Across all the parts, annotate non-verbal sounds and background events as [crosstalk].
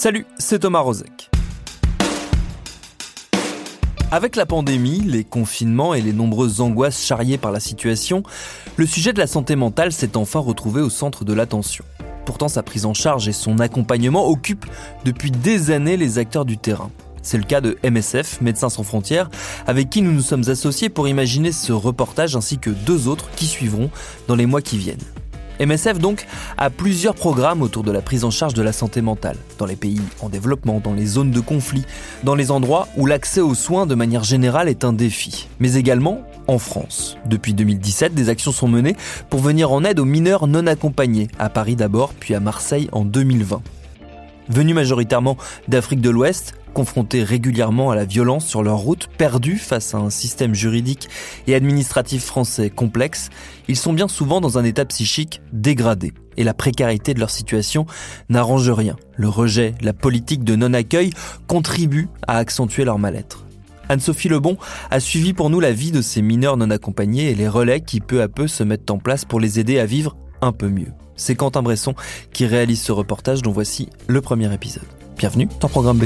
Salut, c'est Thomas Rozek. Avec la pandémie, les confinements et les nombreuses angoisses charriées par la situation, le sujet de la santé mentale s'est enfin retrouvé au centre de l'attention. Pourtant, sa prise en charge et son accompagnement occupent depuis des années les acteurs du terrain. C'est le cas de MSF, Médecins sans frontières, avec qui nous nous sommes associés pour imaginer ce reportage ainsi que deux autres qui suivront dans les mois qui viennent. MSF donc a plusieurs programmes autour de la prise en charge de la santé mentale, dans les pays en développement, dans les zones de conflit, dans les endroits où l'accès aux soins de manière générale est un défi, mais également en France. Depuis 2017, des actions sont menées pour venir en aide aux mineurs non accompagnés, à Paris d'abord, puis à Marseille en 2020. Venus majoritairement d'Afrique de l'Ouest, confrontés régulièrement à la violence sur leur route, perdus face à un système juridique et administratif français complexe, ils sont bien souvent dans un état psychique dégradé. Et la précarité de leur situation n'arrange rien. Le rejet, la politique de non-accueil contribuent à accentuer leur mal-être. Anne-Sophie Lebon a suivi pour nous la vie de ces mineurs non accompagnés et les relais qui peu à peu se mettent en place pour les aider à vivre un peu mieux. C'est Quentin Bresson qui réalise ce reportage dont voici le premier épisode. Bienvenue dans Programme B.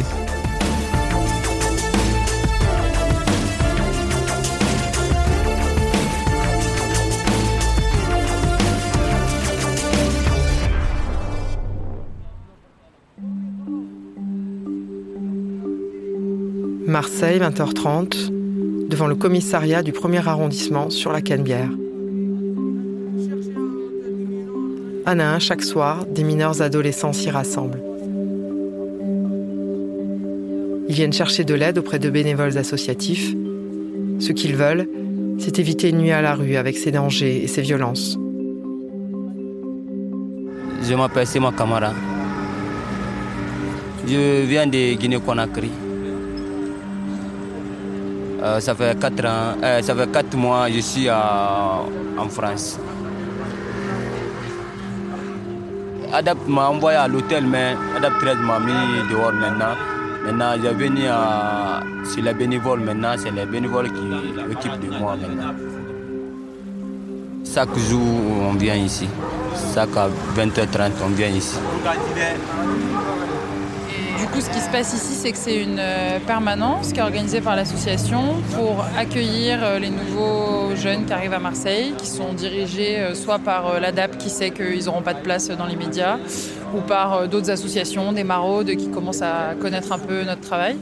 Marseille, 20h30, devant le commissariat du premier arrondissement sur la Canebière. Un à un, chaque soir, des mineurs adolescents s'y rassemblent. Ils viennent chercher de l'aide auprès de bénévoles associatifs. Ce qu'ils veulent, c'est éviter une nuit à la rue avec ses dangers et ses violences. Je m'appelle Sima Kamara. Je viens de Guinée-Conakry. Euh, ça fait quatre ans, euh, ça fait quatre mois que je suis à, en France. Adap m'a envoyé à l'hôtel, mais Adap 13 m'a mis dehors maintenant. Maintenant, je venu à, sur les bénévoles maintenant, c'est les bénévoles qui s'occupent de moi maintenant. Chaque jour, on vient ici. Chaque 20h30, on vient ici. Coup, ce qui se passe ici, c'est que c'est une euh, permanence qui est organisée par l'association pour accueillir euh, les nouveaux jeunes qui arrivent à Marseille, qui sont dirigés euh, soit par l'ADAP qui sait qu'ils n'auront pas de place dans les médias, ou par d'autres associations, des maraudes qui commencent à connaître un peu notre travail.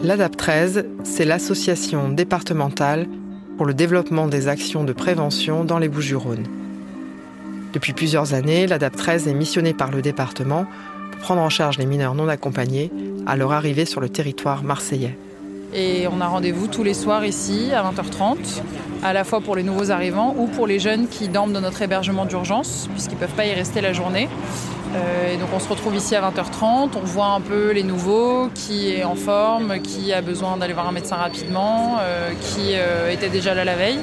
L'ADAP 13, c'est l'association départementale pour le développement des actions de prévention dans les Bouches-du-Rhône. Depuis plusieurs années, l'ADAP 13 est missionnée par le département prendre en charge les mineurs non accompagnés à leur arrivée sur le territoire marseillais. Et on a rendez-vous tous les soirs ici à 20h30, à la fois pour les nouveaux arrivants ou pour les jeunes qui dorment dans notre hébergement d'urgence, puisqu'ils ne peuvent pas y rester la journée. Euh, et donc on se retrouve ici à 20h30, on voit un peu les nouveaux, qui est en forme, qui a besoin d'aller voir un médecin rapidement, euh, qui euh, était déjà là la veille.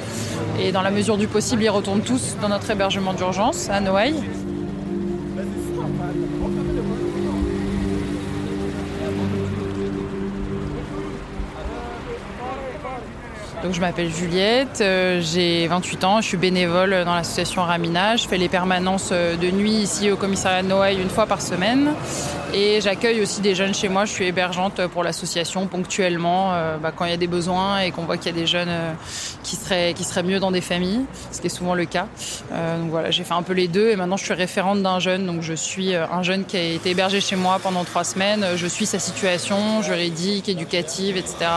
Et dans la mesure du possible, ils retournent tous dans notre hébergement d'urgence à Noailles. Donc je m'appelle Juliette, euh, j'ai 28 ans, je suis bénévole dans l'association Ramina. Je fais les permanences euh, de nuit ici au commissariat de Noailles une fois par semaine. Et j'accueille aussi des jeunes chez moi. Je suis hébergeante pour l'association ponctuellement euh, bah, quand il y a des besoins et qu'on voit qu'il y a des jeunes qui, seraient, qui seraient mieux dans des familles, ce qui est souvent le cas. donc voilà, j'ai fait un peu les deux et maintenant je suis référente d'un jeune. Donc je suis un jeune qui a été hébergé chez moi pendant trois semaines. Je suis sa situation juridique, éducative, etc.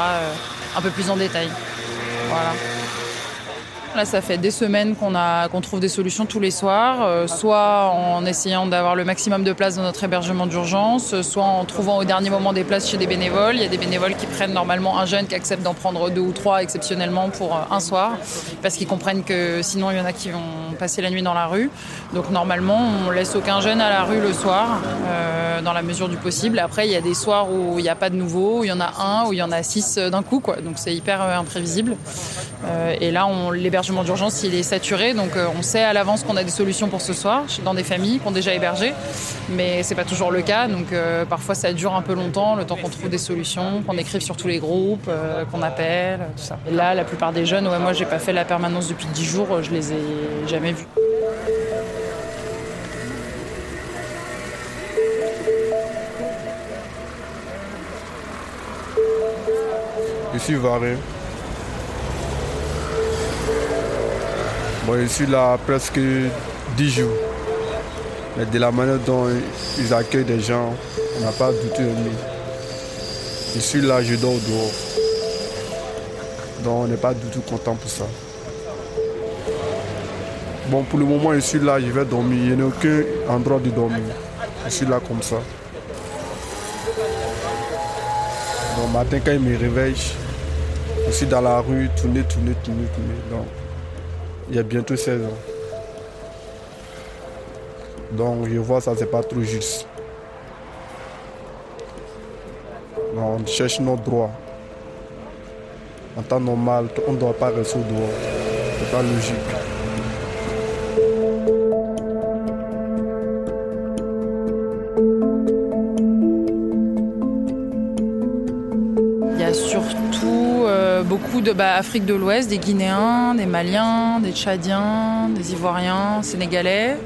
un peu plus en détail. Voilà. Là, ça fait des semaines qu'on qu'on trouve des solutions tous les soirs, euh, soit en essayant d'avoir le maximum de places dans notre hébergement d'urgence, soit en trouvant au dernier moment des places chez des bénévoles. Il y a des bénévoles qui prennent normalement un jeune qui accepte d'en prendre deux ou trois exceptionnellement pour euh, un soir, parce qu'ils comprennent que sinon il y en a qui vont passer la nuit dans la rue. Donc normalement, on laisse aucun jeune à la rue le soir, euh, dans la mesure du possible. Après, il y a des soirs où il n'y a pas de nouveau, où il y en a un, où il y en a six d'un coup, quoi. Donc c'est hyper imprévisible. et là, on l'hébergement d'urgence, il est saturé, donc on sait à l'avance qu'on a des solutions pour ce soir dans des familles qui ont déjà hébergé, mais c'est pas toujours le cas. Donc parfois, ça dure un peu longtemps, le temps qu'on trouve des solutions, qu'on écrive sur tous les groupes, qu'on appelle, tout ça. Et là, la plupart des jeunes, ouais, moi, j'ai pas fait la permanence depuis 10 jours, je les ai jamais vus. Suis Varé. Bon, je suis là presque 10 jours. Mais de la manière dont ils accueillent des gens, on n'a pas du tout aimé. Je suis là, je dors dehors. Donc on n'est pas du tout content pour ça. Bon, pour le moment, je suis là, je vais dormir. Il n'y a aucun endroit de dormir. Je suis là comme ça. Donc, matin, quand il me réveille, je suis dans la rue, tourner, tourner, tourner, tourner. Donc, il y a bientôt 16 ans. Donc, je vois ça, c'est pas trop juste. On cherche nos droits. En temps normal, on ne doit pas rester au dehors. C'est pas logique. Bah, Afrique de l'Ouest, des Guinéens, des Maliens, des Tchadiens, des Ivoiriens, Sénégalais,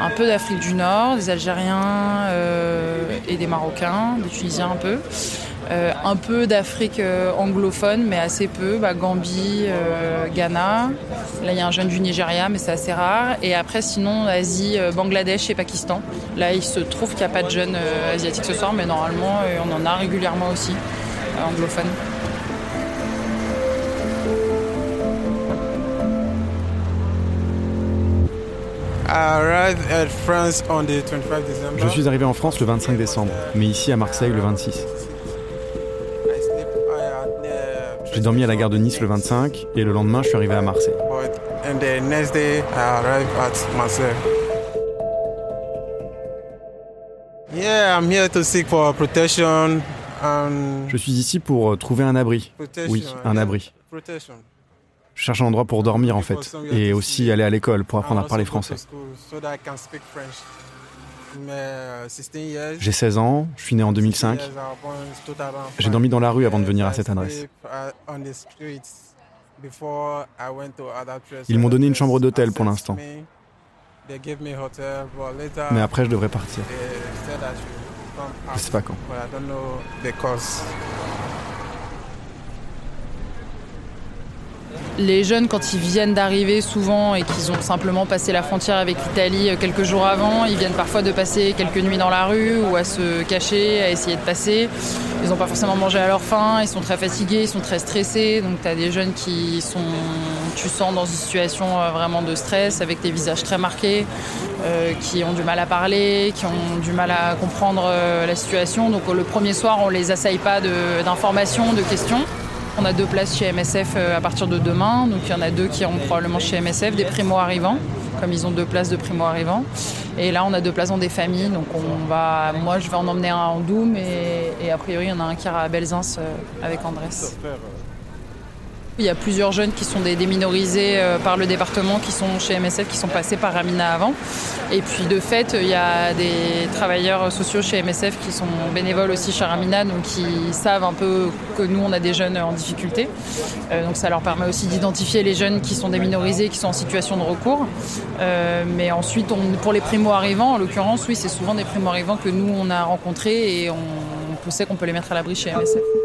un peu d'Afrique du Nord, des Algériens euh, et des Marocains, des Tunisiens un peu. Euh, un peu d'Afrique euh, anglophone, mais assez peu. Bah, Gambie, Ghana. Là, il y a un jeune du Nigeria, mais c'est assez rare. Et après, sinon, Asie, Bangladesh et Pakistan. Là, il se trouve qu'il n'y a pas de jeunes asiatiques ce soir, mais normalement, on en a régulièrement aussi, anglophones. Je suis arrivé en France le 25 décembre, mais ici à Marseille le 26. J'ai dormi à la gare de Nice le 25 et le lendemain je suis arrivé à Marseille. Je suis ici pour euh, trouver un abri. Oui, un abri. Je cherche un endroit pour dormir en fait, et aussi aller à l'école pour apprendre à parler français. J'ai 16 ans, je suis né en 2005. J'ai dormi dans la rue avant de venir à cette adresse. Ils m'ont donné une chambre d'hôtel pour l'instant. Mais après, je devrais partir. Je sais pas quand. Les jeunes, quand ils viennent d'arriver souvent et qu'ils ont simplement passé la frontière avec l'Italie euh, quelques jours avant, ils viennent parfois de passer quelques nuits dans la rue ou à se cacher, à essayer de passer. Ils n'ont pas forcément mangé à leur faim, ils sont très fatigués, ils sont très stressés. Donc tu as des jeunes qui sont, tu sens, dans une situation euh, vraiment de stress, avec des visages très marqués, euh, qui ont du mal à parler, qui ont du mal à comprendre la situation. Donc le premier soir, on les assaille pas d'informations, de, questions. On a deux places chez MSF euh, à partir de demain, donc il y en a deux qui iront probablement chez MSF, des primo-arrivants, comme ils ont deux places de primo-arrivants. Et là, on a deux places dans des familles, donc on va, moi je vais en emmener un en Doum et, et a priori il y en a un qui ira à Belzins euh, avec Andrés. Il y a plusieurs jeunes qui sont des déminorisés euh, par le département, qui sont chez MSF, qui sont passés par Ramina avant. Et puis de fait, il y a des travailleurs sociaux chez MSF qui sont bénévoles aussi chez Ramina, donc qui savent un peu que nous, on a des jeunes en difficulté. Euh, donc ça leur permet aussi d'identifier les jeunes qui sont déminorisés, qui sont en situation de recours. Euh, mais ensuite, pour les primo-arrivants, en l'occurrence, oui, c'est souvent des primo-arrivants que nous, on a rencontrés et on, on sait qu'on peut les mettre à l'abri chez MSF.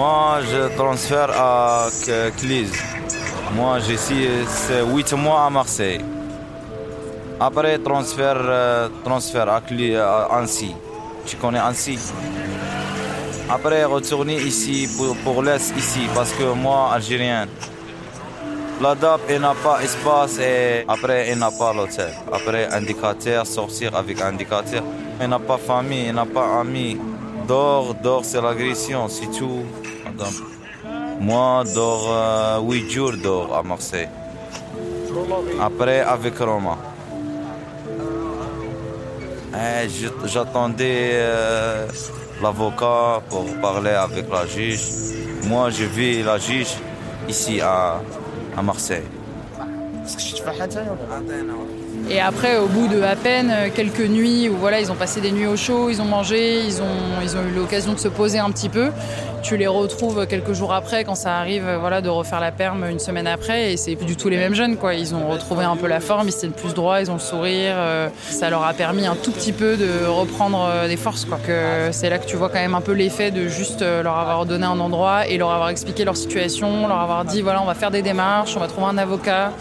Moi, je transfère à Clise. Moi, j'ai 8 mois à Marseille. Après, transfert, euh, à, Annecy. Tu connais Annecy? Après, retourner ici pour, pour l'Est, ici, parce que moi, algérien. La DAP, il n'a pas espace et après, il n'a pas l'hôtel. Après, indicateur, sortir avec indicateur. Il n'a pas famille, il n'a pas amis. Dors, dors, c'est l'agression, c'est tout. Moi, dors 8 euh, jours dors à Marseille. Après, avec Roma. Eh, j'attendais euh, l'avocat pour parler avec la juge. Moi, je vis la juge ici à, à Marseille. Et après, au bout de à peine quelques nuits où voilà, ils ont passé des nuits au chaud, ils ont mangé, ils ont, ils ont eu l'occasion de se poser un petit peu, tu les retrouves quelques jours après quand ça arrive voilà, de refaire la perme une semaine après et c'est plus du tout les mêmes jeunes. Quoi. Ils ont retrouvé un peu la forme, ils tiennent plus droit, ils ont le sourire. Euh, ça leur a permis un tout petit peu de reprendre euh, des forces. Quoi. Que c'est là que tu vois quand même un peu l'effet de juste euh, leur avoir donné un endroit et leur avoir expliqué leur situation, leur avoir dit voilà, on va faire des démarches, on va trouver un avocat.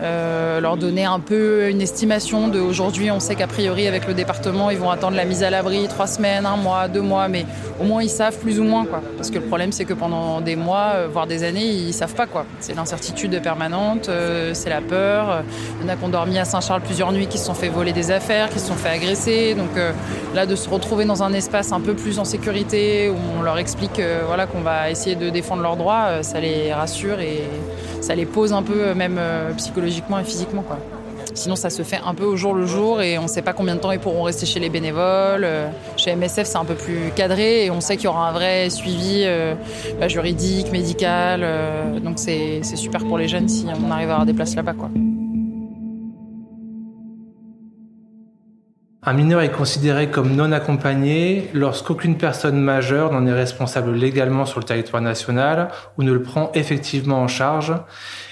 Euh, leur donner un peu une estimation de aujourd'hui. On sait qu'a priori avec le département, ils vont attendre la mise à l'abri trois semaines, un mois, deux mois, mais au moins ils savent plus ou moins quoi. Parce que le problème c'est que pendant des mois, euh, voire des années, ils savent pas quoi. C'est l'incertitude permanente, euh, c'est la peur. Il y en a qui ont dormi à Saint-Charles plusieurs nuits, qui se sont fait voler des affaires, qui se sont fait agresser. Donc là, de se retrouver dans un espace un peu plus en sécurité où on leur explique voilà qu'on va essayer de défendre leurs droits, ça les rassure et ça les pose un peu même psychologiquement et physiquement. Quoi. Sinon, ça se fait un peu au jour le jour et on ne sait pas combien de temps ils pourront rester chez les bénévoles. Euh, chez MSF, c'est un peu plus cadré et on sait qu'il y aura un vrai suivi euh, bah, juridique, médical. Euh, donc, c'est super pour les jeunes si on arrive à avoir des places là-bas. Quoi. Un mineur est considéré comme non accompagné lorsqu'aucune personne majeure n'en est responsable légalement sur le territoire national ou ne le prend effectivement en charge.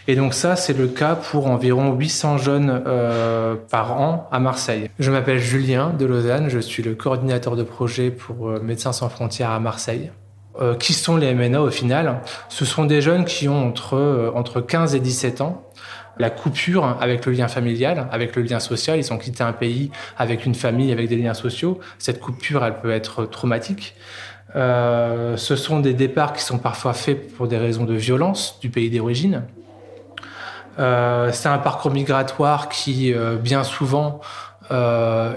Et donc ça, c'est le cas pour environ 800 jeunes euh, par an à Marseille. Je m'appelle Julien de Lausanne, je suis le coordinateur de projet pour euh, Médecins sans frontières à Marseille. Euh, qui sont les MNA au final? Ce sont des jeunes qui ont entre, entre 15 et 17 ans la coupure avec le lien familial, avec le lien social. Ils ont quitté un pays avec une famille, avec des liens sociaux. Cette coupure, elle peut être traumatique. Euh, ce sont des départs qui sont parfois faits pour des raisons de violence du pays d'origine. Euh, c'est un parcours migratoire qui, euh, bien souvent,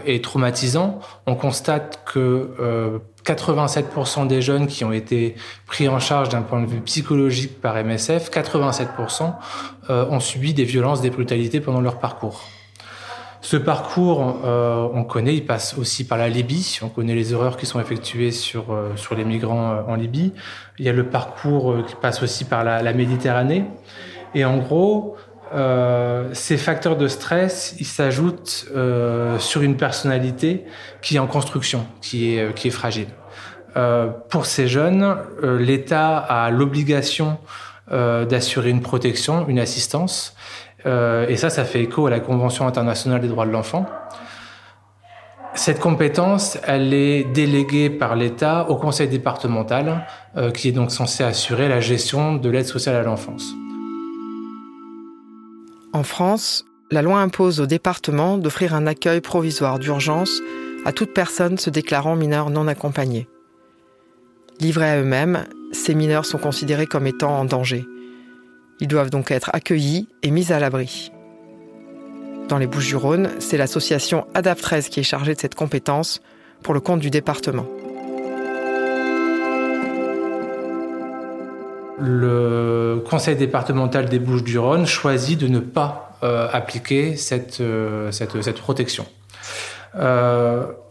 est traumatisant. On constate que 87% des jeunes qui ont été pris en charge d'un point de vue psychologique par MSF, 87% euh, ont subi des violences, des brutalités pendant leur parcours. Ce parcours, euh, on connaît, il passe aussi par la Libye. On connaît les erreurs qui sont effectuées sur, euh, sur les migrants en Libye. Il y a le parcours qui passe aussi par la, la Méditerranée. Et en gros, euh, ces facteurs de stress, ils s'ajoutent euh, sur une personnalité qui est en construction, qui est, euh, qui est fragile. Euh, pour ces jeunes, euh, l'État a l'obligation d'assurer une protection, une assistance, et ça, ça fait écho à la Convention internationale des droits de l'enfant. Cette compétence, elle est déléguée par l'État au conseil départemental, qui est donc censé assurer la gestion de l'aide sociale à l'enfance. En France, la loi impose au département d'offrir un accueil provisoire d'urgence à toute personne se déclarant mineur non accompagné. Livrés à eux-mêmes, ces mineurs sont considérés comme étant en danger. Ils doivent donc être accueillis et mis à l'abri. Dans les Bouches-du-Rhône, c'est l'association ADAP 13 qui est chargée de cette compétence pour le compte du département. le conseil départemental des Bouches-du-Rhône choisit de ne pas euh, appliquer cette, euh, protection.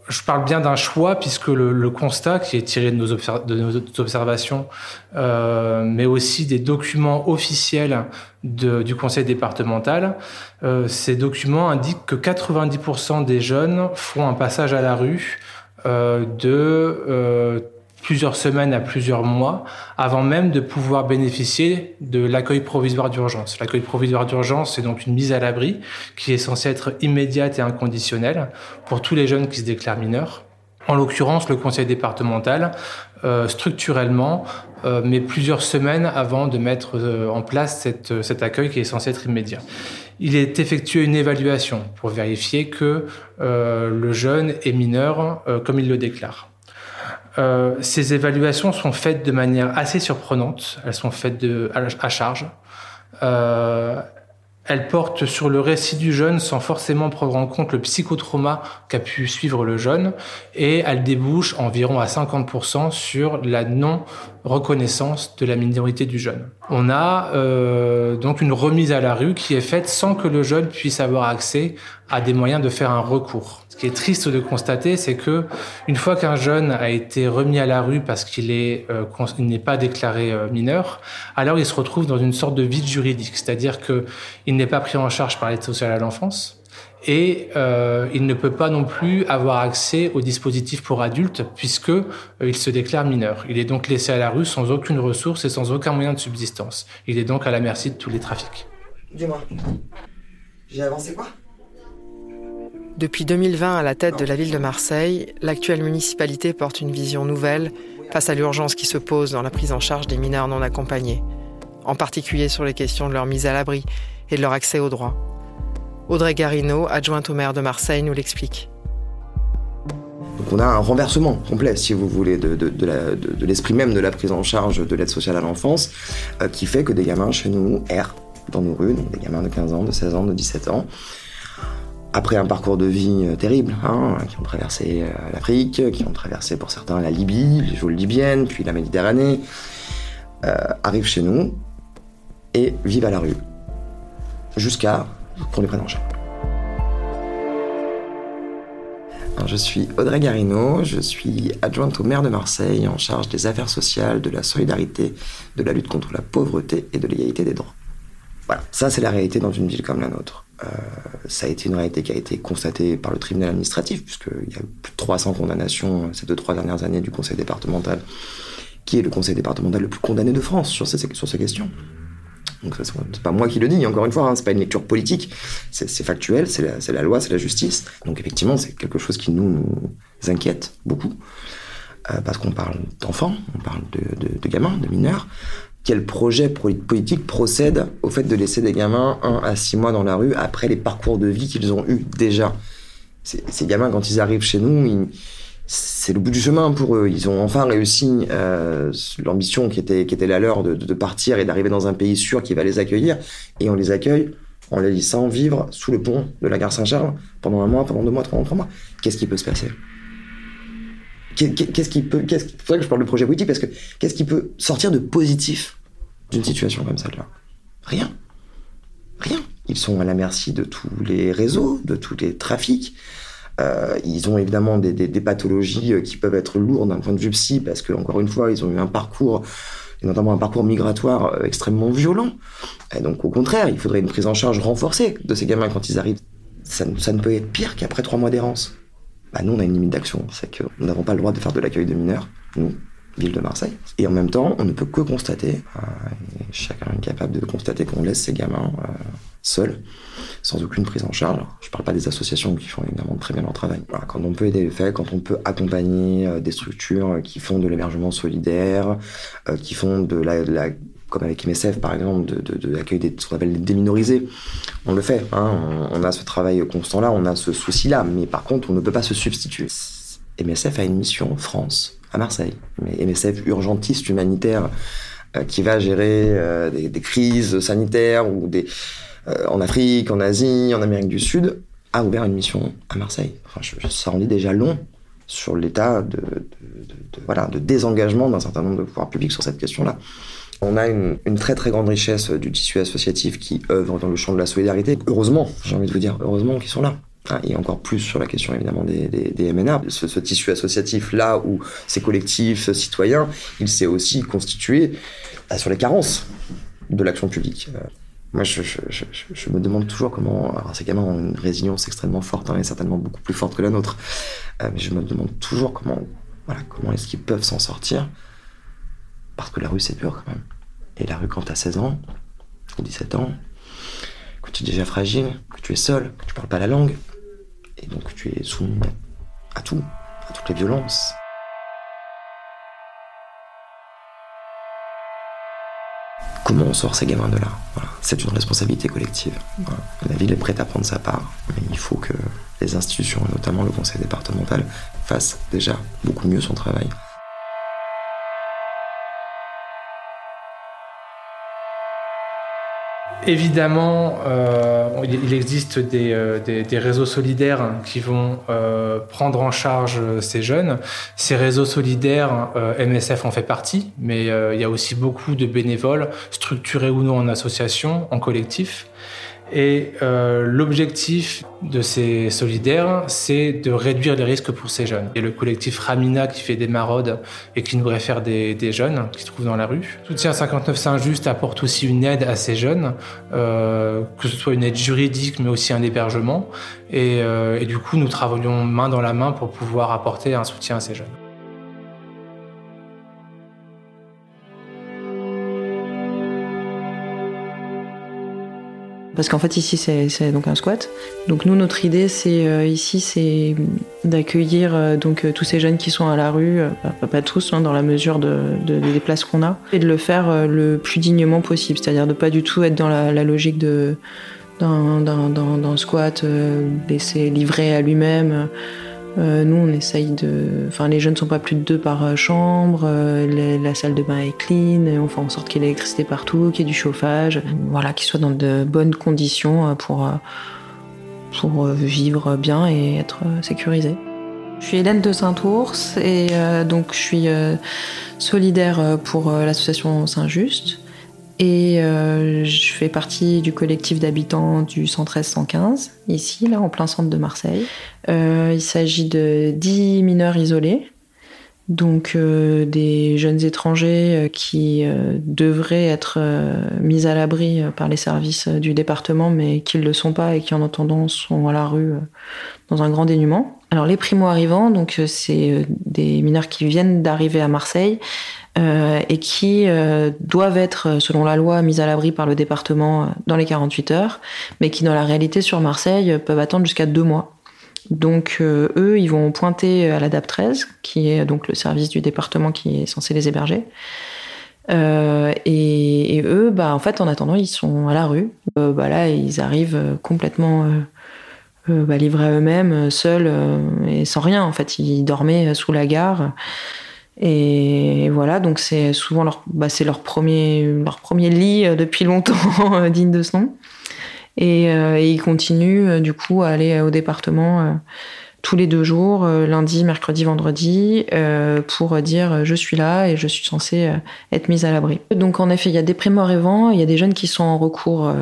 Je parle bien d'un choix puisque le, constat qui est tiré de nos, observations, euh, mais aussi des documents officiels du conseil départemental, euh, ces documents indiquent que 90% des jeunes font un passage à la rue euh, de plusieurs semaines à plusieurs mois avant même de pouvoir bénéficier de l'accueil provisoire d'urgence. L'accueil provisoire d'urgence, c'est donc une mise à l'abri qui est censée être immédiate et inconditionnelle pour tous les jeunes qui se déclarent mineurs. En l'occurrence, le conseil départemental, euh, structurellement, euh, met plusieurs semaines avant de mettre euh, en place cette, cet accueil qui est censé être immédiat. Il est effectué une évaluation pour vérifier que le jeune est mineur comme il le déclare. Euh, ces évaluations sont faites de manière assez surprenante. Elles sont faites de, à, charge. Euh, elles portent sur le récit du jeune sans forcément prendre en compte le psychotrauma qu'a pu suivre le jeune et elles débouchent environ à 50% sur la non-reconnaissance de la minorité du jeune. On a euh, donc une remise à la rue qui est faite sans que le jeune puisse avoir accès à des moyens de faire un recours. Ce qui est triste de constater, c'est que une fois qu'un jeune a été remis à la rue parce qu'il est euh, n'est pas déclaré euh, mineur, alors il se retrouve dans une sorte de vide juridique, c'est-à-dire que il n'est pas pris en charge par l'aide sociale à l'enfance et euh, il ne peut pas non plus avoir accès au dispositif pour adultes puisque euh, il se déclare mineur. Il est donc laissé à la rue sans aucune ressource et sans aucun moyen de subsistance. Il est donc à la merci de tous les trafics. Dis-moi, j'ai avancé quoi? Depuis 2020 à la tête de la ville de Marseille, l'actuelle municipalité porte une vision nouvelle face à l'urgence qui se pose dans la prise en charge des mineurs non accompagnés, en particulier sur les questions de leur mise à l'abri et de leur accès aux droits. Audrey Garino, adjointe au maire de Marseille, nous l'explique. Donc on a un renversement complet, si vous voulez, de, l'esprit même de la prise en charge de l'aide sociale à l'enfance, euh, qui fait que des gamins chez nous errent dans nos rues, donc des gamins de 15 ans, de 16 ans, de 17 ans, après un parcours de vie euh, terrible, hein, qui ont traversé euh, l'Afrique, qui ont traversé pour certains la Libye, les geôles libyennes, puis la Méditerranée, arrivent chez nous et vivent à la rue. Jusqu'à les je suis Audrey Garino, je suis adjointe au maire de Marseille en charge des affaires sociales, de la solidarité, de la lutte contre la pauvreté et de l'égalité des droits. Voilà, ça c'est la réalité dans une ville comme la nôtre. Euh, ça a été une réalité qui a été constatée par le tribunal administratif, puisqu'il y a plus de 300 condamnations ces deux, trois dernières années du conseil départemental, qui est le conseil départemental le plus condamné de France sur ces questions. Donc c'est pas moi qui le dis, encore une fois, hein, c'est pas une lecture politique, c'est factuel, c'est la, loi, c'est la justice. Donc effectivement, c'est quelque chose qui nous, inquiète beaucoup, euh, parce qu'on parle d'enfants, on parle de, gamins, de mineurs, quel projet politique procède au fait de laisser des gamins 1 à 6 mois dans la rue après les parcours de vie qu'ils ont eus déjà? Ces gamins, quand ils arrivent chez nous, c'est le bout du chemin pour eux. Ils ont enfin réussi euh, l'ambition qui était, qui était la leur de, partir et d'arriver dans un pays sûr qui va les accueillir. Et on les accueille en les laissant vivre sous le pont de la gare Saint-Charles pendant un mois, pendant deux mois, pendant trois mois. Qu'est-ce qui peut se passer? Qu'est-ce qui peut, c'est pour ça que je parle de projet politique parce que qu'est-ce qui peut sortir de positif d'une situation comme celle-là? Rien. Rien. Ils sont à la merci de tous les réseaux, de tous les trafics. Euh, ils ont évidemment des, pathologies euh, qui peuvent être lourdes d'un point de vue psy parce que encore une fois, ils ont eu un parcours, et notamment un parcours migratoire euh, extrêmement violent. Et donc au contraire, il faudrait une prise en charge renforcée de ces gamins quand ils arrivent. Ça, ne peut être pire qu'après trois mois d'errance. Bah, nous, on a une limite d'action. C'est que nous n'avons pas le droit de faire de l'accueil de mineurs, nous, ville de Marseille. Et en même temps, on ne peut que constater, chacun est capable de constater qu'on laisse ces gamins seuls, sans aucune prise en charge. je ne parle pas des associations qui font évidemment très bien leur travail. quand on peut aider les faits, quand on peut accompagner euh, des structures qui font de l'hébergement solidaire, qui font de la, comme avec MSF par exemple, de, de, l'accueil des ce qu'on appelle des déminorisés. On le fait, hein, on, a ce travail constant-là, on a ce souci-là, mais par contre, on ne peut pas se substituer. MSF a une mission France, à Marseille, mais MSF urgentiste humanitaire euh, qui va gérer euh, des, crises sanitaires ou des euh, en Afrique, en Asie, en Amérique du Sud, a ouvert une mission à Marseille. Ça en dit déjà long sur l'état de, voilà, de désengagement d'un certain nombre de pouvoirs publics sur cette question-là. On a une, très très grande richesse du tissu associatif qui œuvre dans le champ de la solidarité. Heureusement, j'ai envie de vous dire, heureusement qu'ils sont là. Hein, et encore plus sur la question évidemment des, des, MNA. Ce, tissu associatif là où ces collectifs citoyens, il s'est aussi constitué bah, sur les carences de l'action publique. Moi, je, me demande toujours comment. Alors, ces gamins ont une résilience extrêmement forte hein, certainement beaucoup plus forte que la nôtre. Euh, mais je me demande toujours comment, voilà, comment est-ce qu'ils peuvent s'en sortir. Parce que la rue, c'est dur quand même. Et la rue, quand t'as 16 ans, ou 17 ans, quand tu es déjà fragile, que tu es seul, que tu parles pas la langue, et donc tu es soumis à tout, à toutes les violences. Comment on sort ces gamins de là C'est une responsabilité collective. La ville est prête à prendre sa part, mais il faut que les institutions, notamment le conseil départemental, fassent déjà beaucoup mieux son travail. Évidemment, euh, il existe euh, des, réseaux solidaires qui vont euh, prendre en charge ces jeunes. Ces réseaux solidaires, MSF en fait partie, mais il y a aussi beaucoup de bénévoles, structurés ou non en association, en collectif. Et euh, l'objectif de ces solidaires, c'est de réduire les risques pour ces jeunes. Et le collectif Ramina qui fait des maraudes et qui nous réfère des, jeunes qui se trouvent dans la rue. Soutien 59 Saint-Just apporte aussi une aide à ces jeunes, euh, que ce soit une aide juridique mais aussi un hébergement. Euh, et du coup, nous travaillons main dans la main pour pouvoir apporter un soutien à ces jeunes. Parce qu'en fait ici c'est donc un squat. Donc nous notre idée c'est euh, ici c'est d'accueillir euh, donc euh, tous ces jeunes qui sont à la rue, pas, tous hein, dans la mesure de, des places qu'on a, et de le faire le plus dignement possible, c'est-à-dire de pas du tout être dans la, la logique de d'un squat, laisser livrer à lui-même. Euh, nous, on essaye de. Enfin, les jeunes ne sont pas plus de deux par euh, chambre. Euh, la salle de bain est clean. On fait en sorte qu'il y ait l'électricité partout, qu'il y ait du chauffage. Voilà, qu'ils soient dans de bonnes conditions pour, pour vivre bien et être sécurisés. Je suis Hélène de Saint-Ours et donc je suis solidaire pour l'association Saint-Just. Et je fais partie du collectif d'habitants du 113-115, ici, là, en plein centre de Marseille. Euh, il s'agit de 10 mineurs isolés, donc euh, des jeunes étrangers euh, qui devraient être mis à l'abri par les services du département, mais qui ne le sont pas et qui en attendant sont à la rue dans un grand dénuement. Alors les primo-arrivants, donc c'est des mineurs qui viennent d'arriver à Marseille. Et qui doivent être, selon la loi, mis à l'abri par le département dans les 48 heures, mais qui, dans la réalité, sur Marseille, peuvent attendre jusqu'à deux mois. Donc euh, eux, ils vont pointer à la DAP 13, qui est donc le service du département qui est censé les héberger. Euh, et, eux, bah, en fait, en attendant, ils sont à la rue. Euh, bah, là, ils arrivent complètement bah, livrés à eux-mêmes, seuls et sans rien. En fait, ils dormaient sous la gare. Et voilà, donc c'est souvent leur, bah, c'est leur premier, leur premier lit depuis longtemps [laughs] digne de ce nom. Et, euh, et il continue euh, du coup à aller au département euh, tous les deux jours, lundi, mercredi, vendredi, pour dire je suis là et je suis censée être mise à l'abri. Donc en effet, il y a des primo-arrivants, il y a des jeunes qui sont en recours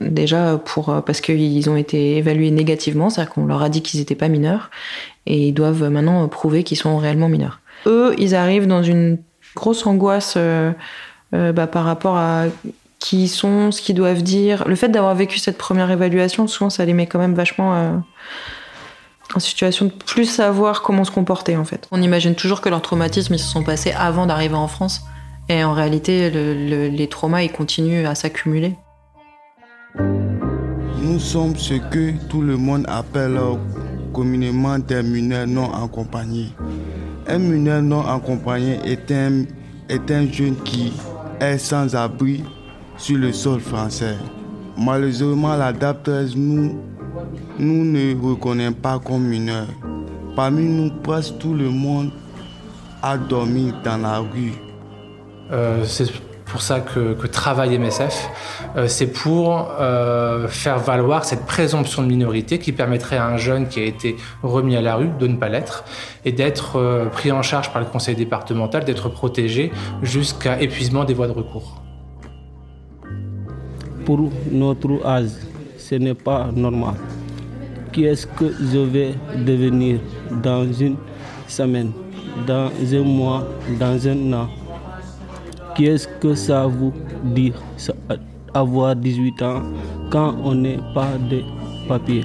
déjà pour parce qu'ils ont été évalués négativement, c'est-à-dire qu'on leur a dit qu'ils n'étaient pas mineurs et ils doivent maintenant prouver qu'ils sont réellement mineurs. Eux, ils arrivent dans une grosse angoisse bah, par rapport à qui sont, ce qu'ils doivent dire. Le fait d'avoir vécu cette première évaluation, souvent, ça les met quand même vachement euh, en situation de plus savoir comment se comporter, en fait. On imagine toujours que leurs traumatismes, ils se sont passés avant d'arriver en France. Et en réalité, les traumas, ils continuent à s'accumuler. Nous sommes ce que tout le monde appelle communément des mineurs non accompagnés. Un mineur non accompagné est un, jeune qui est sans abri sur le sol français. Malheureusement, la DAP nous, nous ne reconnaît pas comme mineurs. Parmi nous, presque tout le monde a dormi dans la rue. Euh, pour ça que, travaille MSF, euh, c'est pour euh, faire valoir cette présomption de minorité qui permettrait à un jeune qui a été remis à la rue de ne pas l'être et d'être pris en charge par le conseil départemental, d'être protégé jusqu'à épuisement des voies de recours. Pour notre âge, ce n'est pas normal. Qui est-ce que je vais devenir dans une semaine, dans un mois, dans un an? Qui est-ce que ça vous dit avoir 18 ans quand on n'est pas de papier